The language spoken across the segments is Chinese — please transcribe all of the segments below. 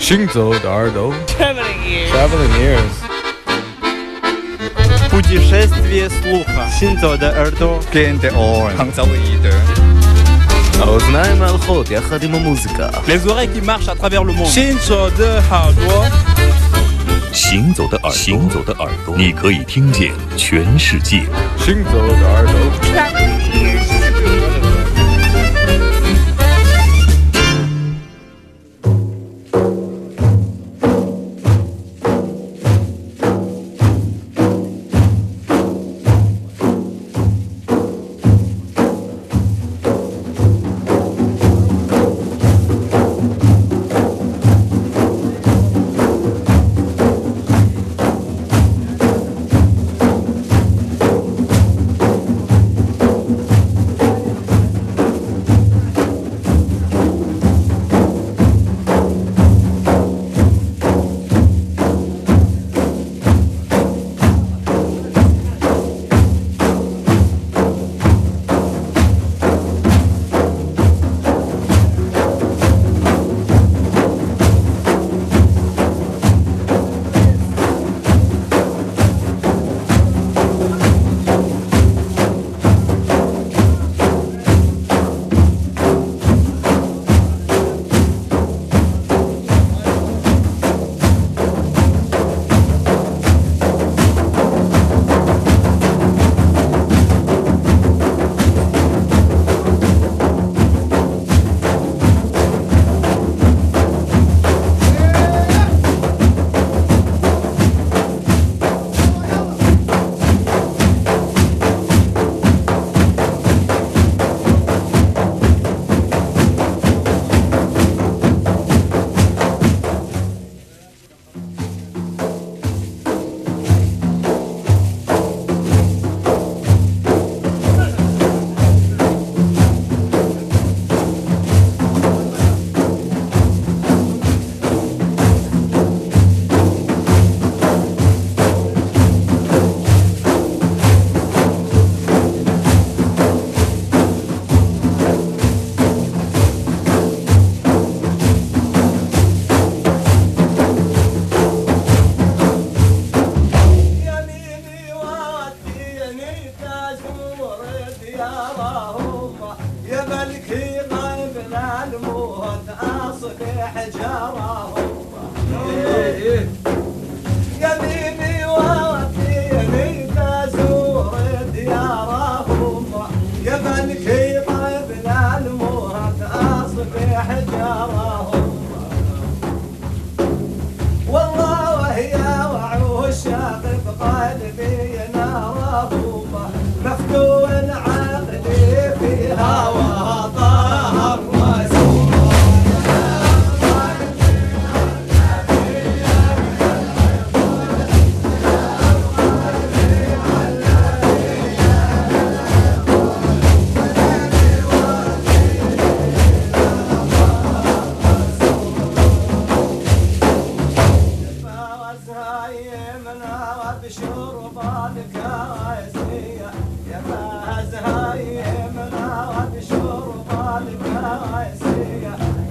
行走的耳朵 Traveling ears. Traveling ears Путешествие слуха. Синзо де Эрдо. Gente on. Hanzaoide. האוזניים ההלכות יחד עם המוזיקה Les oreilles qui marchent à travers le monde. 行走的耳朵，行走的耳朵，行走的耳朵，你可以听见全世界。行走的耳朵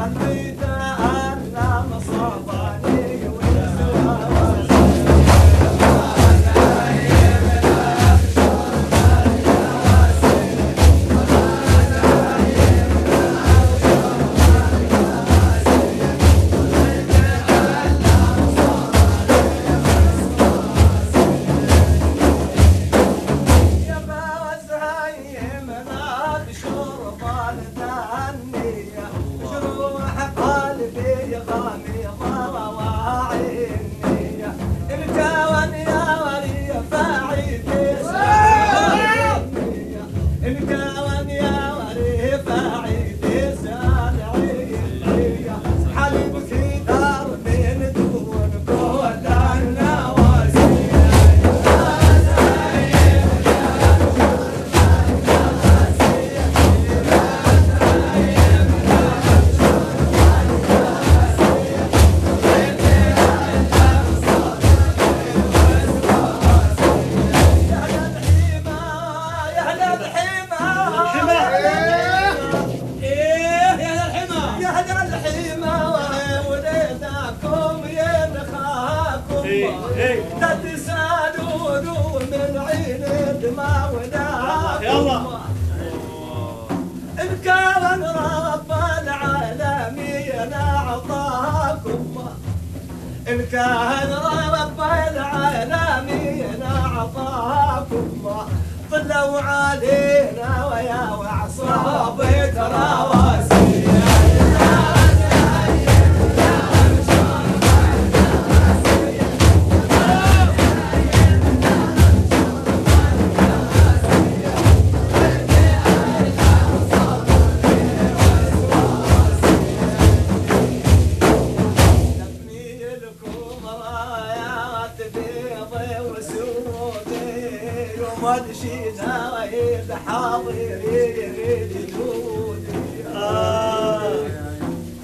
قلبي لا تسالوا من عين دماء ولا إن كان رب العالمين أعطاكم إن كان رب العالمين أعطاكم طلوا علينا ويا وعصابي ترى ودشينا الحاضرين جدودي آه.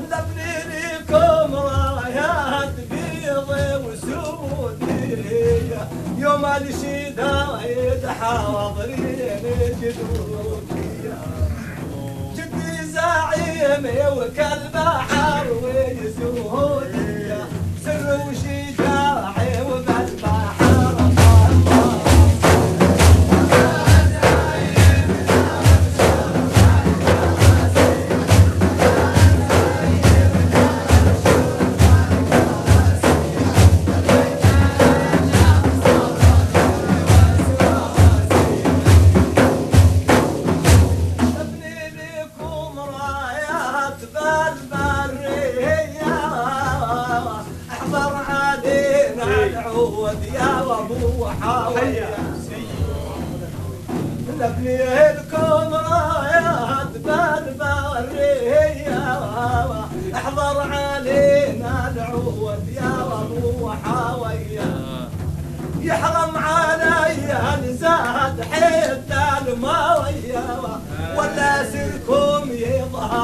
لبنينكم رايات بيض وسودي يوم الشيدا الحاضرين جدودي جدي زعيم وكالبحر ويسودي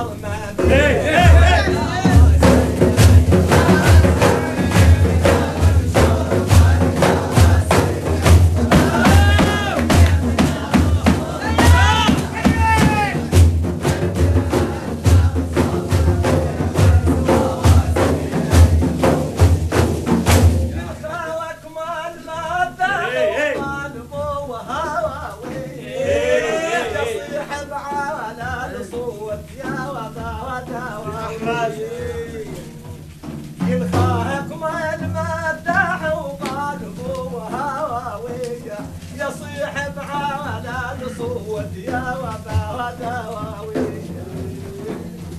problematic.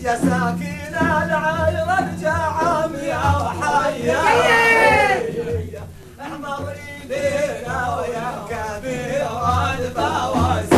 يا ساكن العاير ارجع عمي وحيا احمر ايدينا ويا كبير الفوازير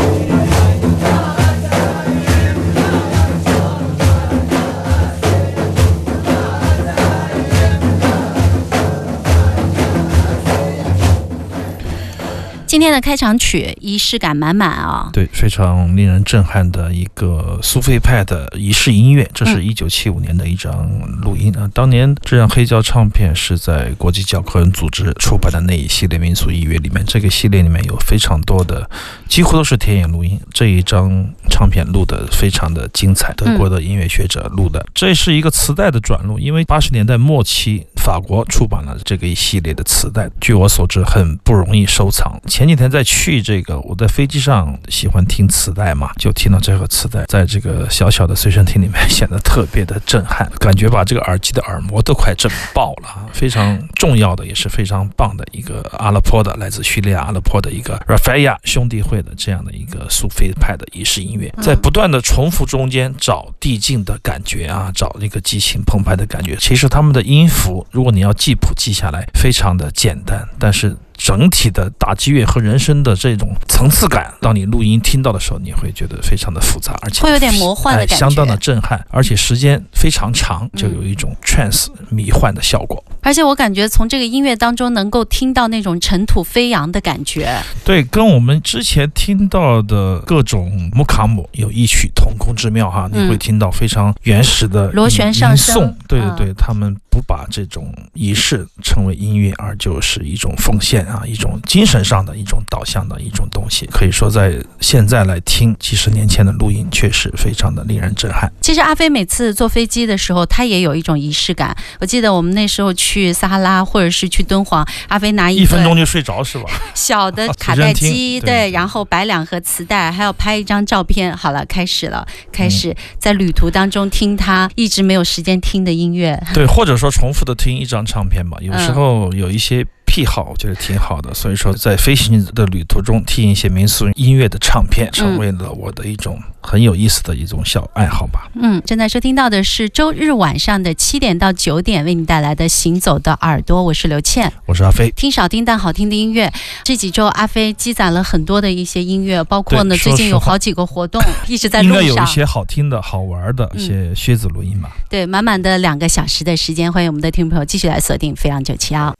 今天的开场曲仪式感满满啊、对，非常令人震撼的一个苏菲派的仪式音乐，这是一九七五年的一张录音啊。当年这张黑胶唱片是在国际教科文组织出版的那一系列民俗音乐里面，这个系列里面有非常多的，几乎都是田野录音。这一张唱片录的非常的精彩，德国的音乐学者录的。这是一个磁带的转录，因为八十年代末期法国出版了这个一系列的磁带，据我所知很不容易收藏。前前几天在去这个，我在飞机上喜欢听磁带嘛，就听到这个磁带，在这个小小的随身听里面显得特别的震撼，感觉把这个耳机的耳膜都快震爆了啊！非常重要的，也是非常棒的一个阿拉坡的，来自叙利亚阿拉坡的一个 Rafaia 兄弟会的这样的一个苏菲派的仪式音乐，在不断的重复中间找递进的感觉啊，找那个激情澎湃的感觉。其实他们的音符，如果你要记谱记下来，非常的简单，但是。整体的打击乐和人声的这种层次感，当你录音听到的时候，你会觉得非常的复杂，而且会有点魔幻的哎感觉。相当的震撼，而且时间非常长，就有一种 trance 迷幻的效果。而且我感觉从这个音乐当中能够听到那种尘土飞扬的感觉。对，跟我们之前听到的各种木卡姆有异曲同工之妙哈，嗯。你会听到非常原始的螺旋吟上升。对对嗯对，他们不把这种仪式称为音乐，而就是一种奉献，念啊，一种精神上的一种导向的一种东西。可以说，在现在来听几十年前的录音，确实非常的令人震撼。其实阿飞每次坐飞机的时候，他也有一种仪式感。我记得我们那时候去撒哈拉或者是去敦煌，阿飞拿一一分钟就睡着是吧？小的啊卡带机，对对，然后摆两盒磁带，还要拍一张照片。好了，开始了，开始嗯在旅途当中听他一直没有时间听的音乐。对，或者说重复的听一张唱片吧。有时嗯候有一些癖好，我觉得挺好的。所以说，在飞行的旅途中听一些民俗音乐的唱片，成为了我的一种很有意思的一种小爱好吧。嗯，正在收听到的是周日晚上的七点到九点为你带来的《行走的耳朵》，我是刘倩。我是阿飞。听少听但好听的音乐。这几周阿飞积攒了很多的一些音乐，包括呢最近有好几个活动一直在路应该有一，些好听的好玩的一些靴子录音吧。对，满满的两个小时的时间，欢迎我们的听众朋友继续来锁定飞扬九七幺。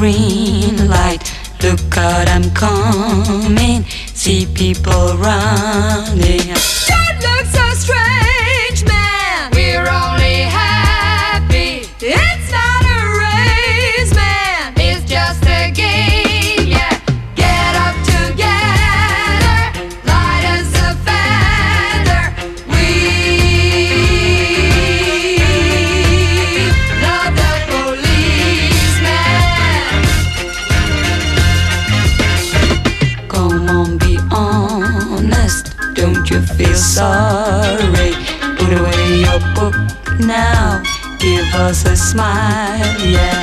Green light. Look out, I'm coming. See people running. Us a smile, yeah.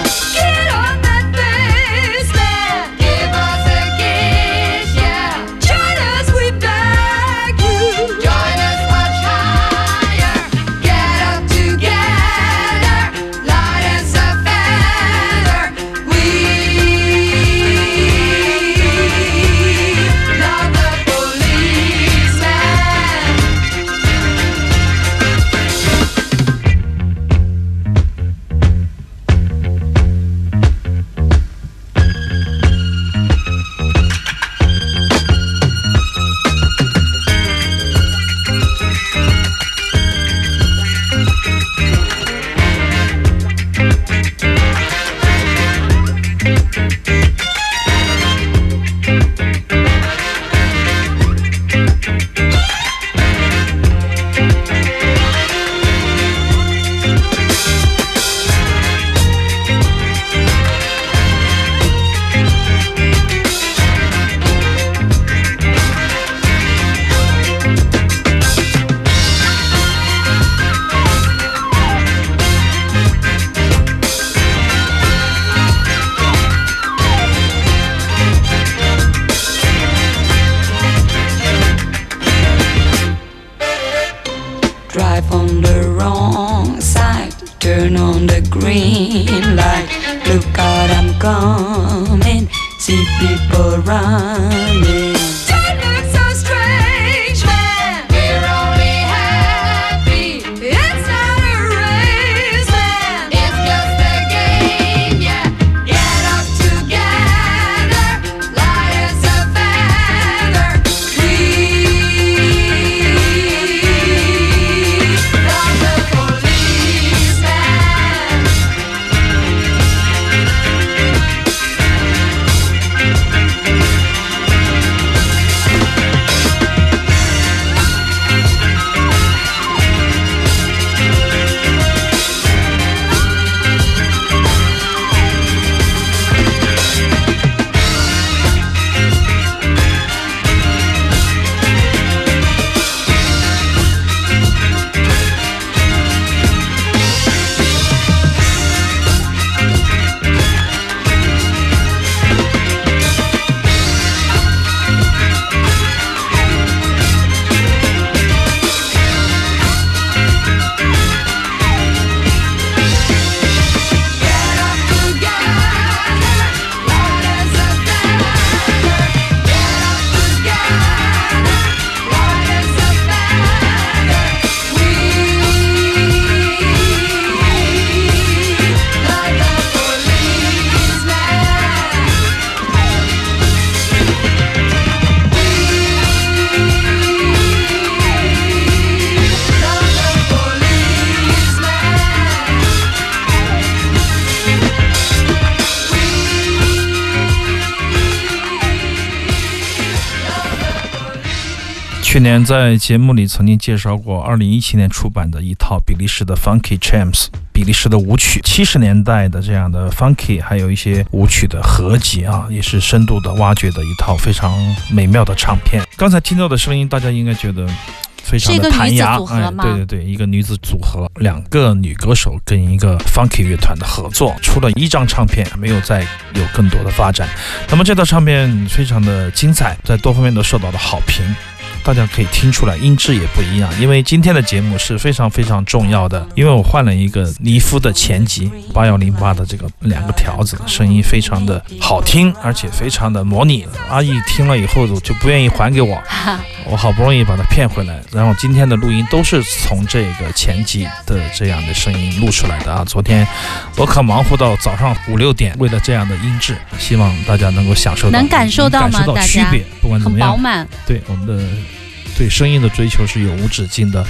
The wrong side, turn on the green light. Look out, I'm coming. See people running. 年在节目里曾经介绍过，二零一七年出版的一套比利时的 Funky Champs，比利时的舞曲，七十年代的这样的 Funky，还有一些舞曲的合集啊，也是深度的挖掘的一套非常美妙的唱片。刚才听到的声音，大家应该觉得。非常的弹牙，哎，对对对，一个女子组合，两个女歌手跟一个 funky 乐团的合作，出了一张唱片，没有再有更多的发展。那么这套唱片非常的精彩，在多方面都受到了好评。大家可以听出来，音质也不一样。因为今天的节目是非常非常重要的，因为我换了一个尼夫的前级八幺零八的这个两个条子，声音非常的好听，而且非常的模拟。阿姨听了以后就不愿意还给我，我好不容易把它骗回来。然后今天的录音都是从这个前级的这样的声音录出来的啊。昨天我可忙活到早上五六点，为了这样的音质，希望大家能够享受到，能感受到吗？大家，不管怎么样，饱满。对我们的。对声音的追求是永无止境的，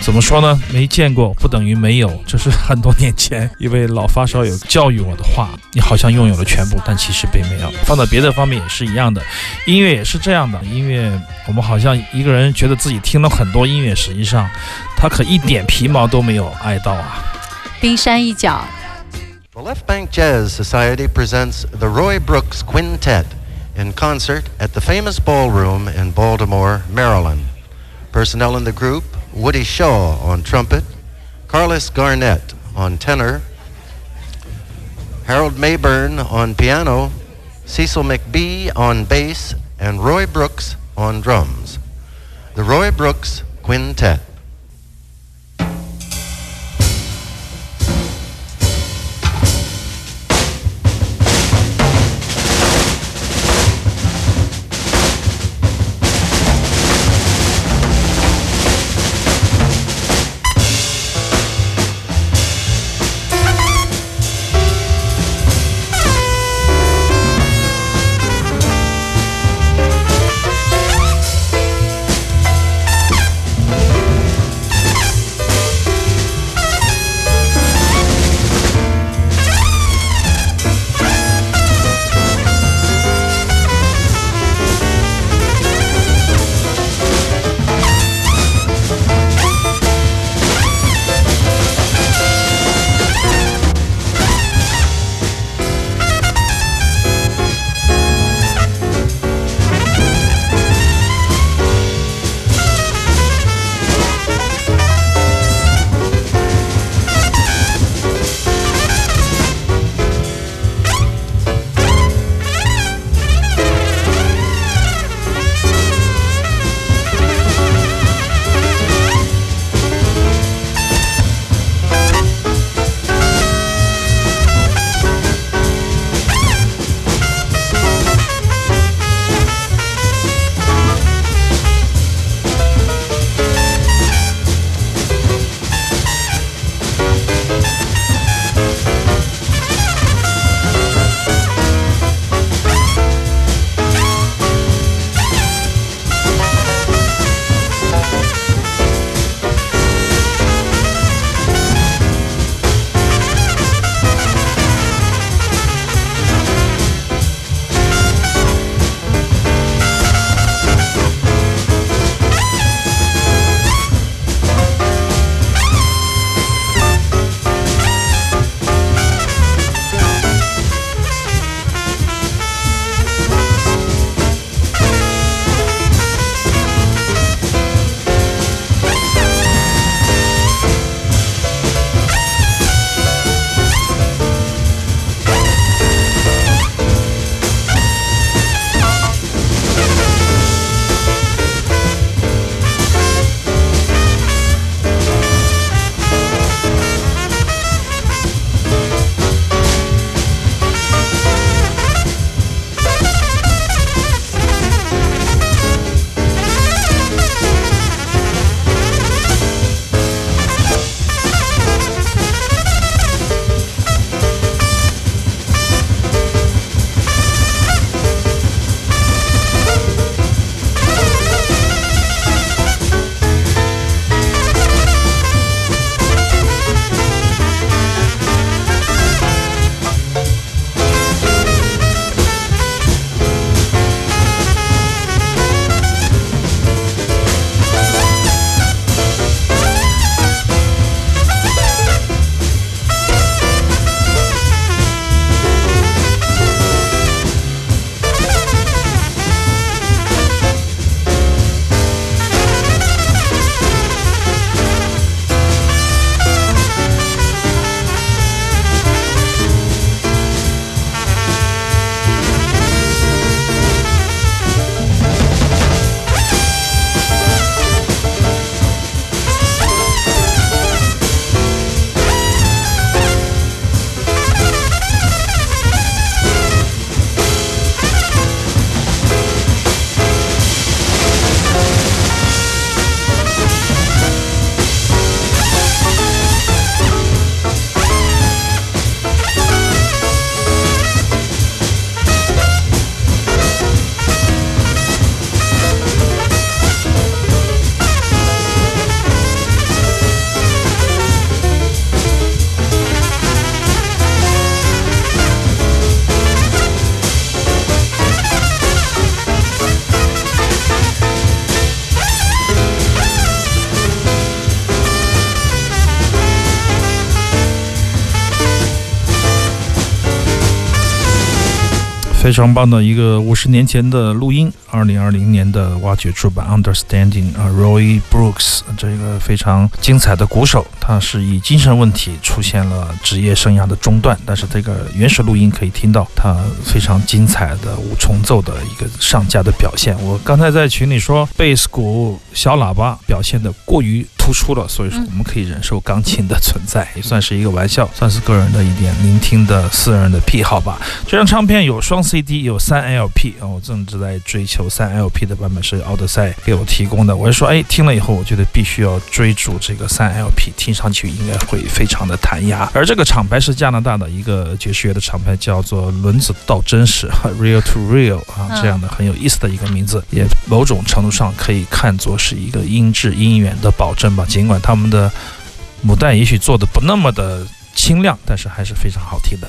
怎么说呢？没见过不等于没有，这是很多年前一位老发烧友教育我的话。你好像拥有了全部，但其实并没有。放到别的方面也是一样的，音乐也是这样的。音乐，我们好像一个人觉得自己听了很多音乐，实际上他可一点皮毛都没有爱到啊。冰山一角。The Left Bank Jazz Society presents the Roy Brooks Quintet in concert at the famous ballroom in Baltimore, Maryland. Personnel in the group Woody Shaw on trumpet, Carlos Garnett on tenor, Harold Mayburn on piano, Cecil McBee on bass, and Roy Brooks on drums. The Roy Brooks Quintet. 非常棒的一个五十年前的录音，二零二零年的挖掘出版《Understanding》啊，Roy Brooks 这个非常精彩的鼓手，他是以精神问题出现了职业生涯的中断，但是这个原始录音可以听到他非常精彩的五重奏的一个上架的表现。我刚才在群里说，贝斯鼓、小喇叭表现的过于突出了，所以说我们可以忍受钢琴的存在，也算是一个玩笑，算是个人的一点聆听的私人的癖好吧。这张唱片有双 CD，有三 LP 啊，我正直在追求三 LP 的版本，是奥德赛给我提供的。我就说，哎，听了以后，我觉得必须要追逐这个三 LP，听上去应该会非常的弹牙。而这个厂牌是加拿大的一个爵士乐的厂牌，叫做轮子到真实 （Real to Real） 啊，这样的很有意思的一个名字，也某种程度上可以看作是一个音质音源的保证吧。尽管他们的母带也许做的不那么的清亮，但是还是非常好听的。